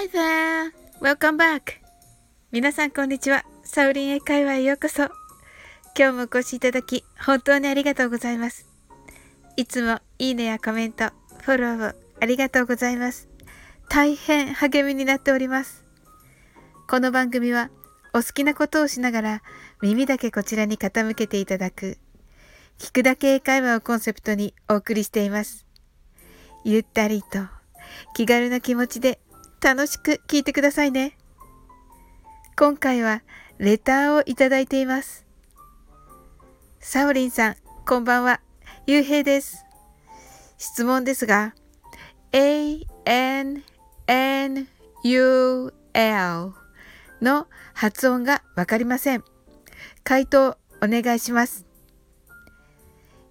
Hi there! Welcome back! 皆さんこんにちは。サウリン英会話へようこそ。今日もお越しいただき、本当にありがとうございます。いつもいいねやコメント、フォローをありがとうございます。大変励みになっております。この番組は、お好きなことをしながら、耳だけこちらに傾けていただく、聞くだけ英会話をコンセプトにお送りしています。ゆったりと、気軽な気持ちで楽しく聞いてくださいね。今回はレターをいただいています。サオリンさん、こんばんは。ゆうへいです。質問ですが、a-n-n-u-l の発音がわかりません。回答お願いします。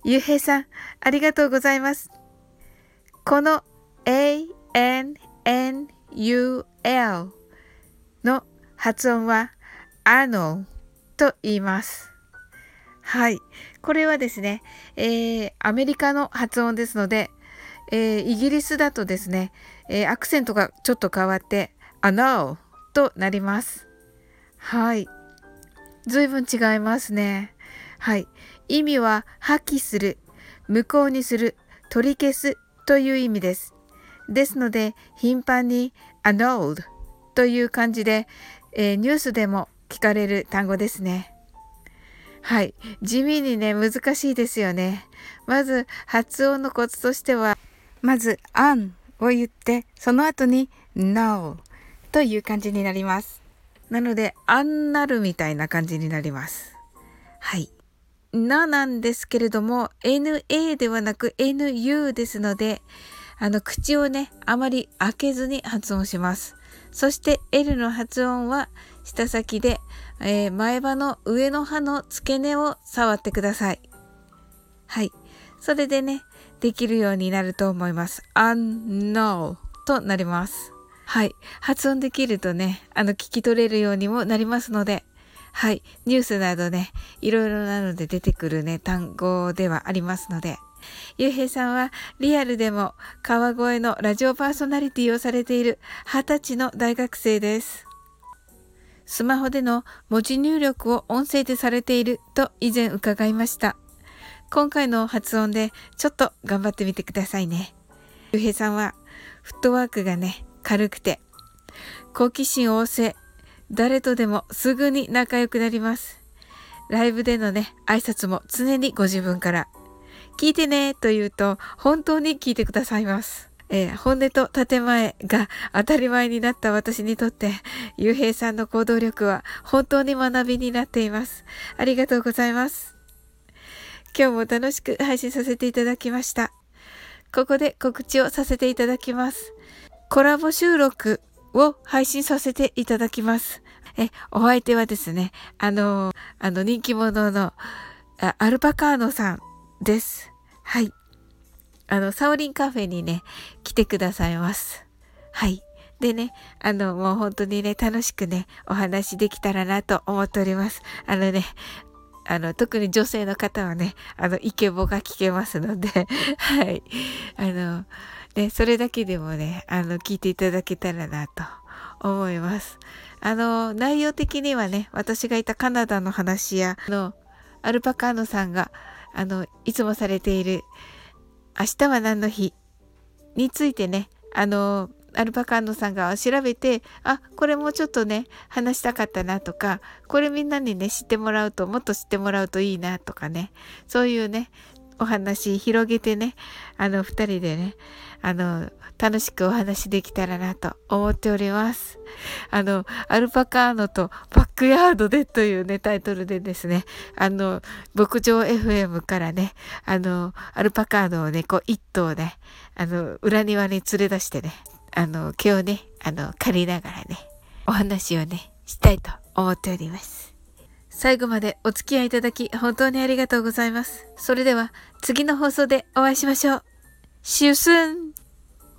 ゆうへいさん、ありがとうございます。この a-n-n-u-l ul の発音は ano と言います。はい。これはですね、えー、アメリカの発音ですので、えー、イギリスだとですね、えー、アクセントがちょっと変わって、a no となります。はい。随分違いますね。はい。意味は破棄する、無効にする、取り消すという意味です。ですので頻繁に annulled という感じで、えー、ニュースでも聞かれる単語ですね。はい。地味にね、難しいですよね。まず発音のコツとしては、まず an を言って、その後に no という感じになります。なので、あんなるみたいな感じになります。はい。ななんですけれども、na ではなく nu ですので、あの、口をね、あまり開けずに発音します。そして L の発音は舌先で、えー、前歯の上の歯の付け根を触ってください。はい。それでね、できるようになると思います。unknow となります。はい。発音できるとね、あの、聞き取れるようにもなりますので、はい。ニュースなどね、いろいろなので出てくるね、単語ではありますので、ゆうへいさんはリアルでも川越のラジオパーソナリティをされている20歳の大学生です。スマホでの文字入力を音声でされていると以前伺いました。今回の発音でちょっと頑張ってみてくださいね。ゆうへいさんはフットワークがね、軽くて好奇心旺盛、誰とでもすぐに仲良くなります。ライブでのね、挨拶も常にご自分から聞いてねと言うと本当に聞いてくださいます。えー、本音と建前が当たり前になった私にとって、ゆうへいさんの行動力は本当に学びになっています。ありがとうございます。今日も楽しく配信させていただきました。ここで告知をさせていただきます。コラボ収録を配信させていただきます。え、お相手はですね、あの、あの人気者のアルパカーノさんです。はい。あの、サオリンカフェにね、来てくださいます。はい。でね、あの、もう本当にね、楽しくね、お話できたらなと思っております。あのね、あの、特に女性の方はね、あの、イケボが聞けますので、はい。あの、ね、それだけでもね、あの、聞いていただけたらなと思います。あの、内容的にはね、私がいたカナダの話や、あの、アルパカーノさんが、あの、いつもされている、明日は何の日？についてね、あの、アルパカンドさんが調べて、あ、これもちょっとね、話したかったなとか、これみんなにね、知ってもらうと、もっと知ってもらうといいなとかね、そういうね、お話広げてね、あの、二人でね、あの、楽しくお話できたらなと思っております。あの、アルパカーノとバックヤードでというね、タイトルでですね、あの、牧場 FM からね、あの、アルパカーノをね、こう一頭ね、あの、裏庭に連れ出してね、あの、毛をね、あの、借りながらね、お話をね、したいと思っております。最後までお付き合いいただき本当にありがとうございます。それでは次の放送でお会いしましょう。See you soon!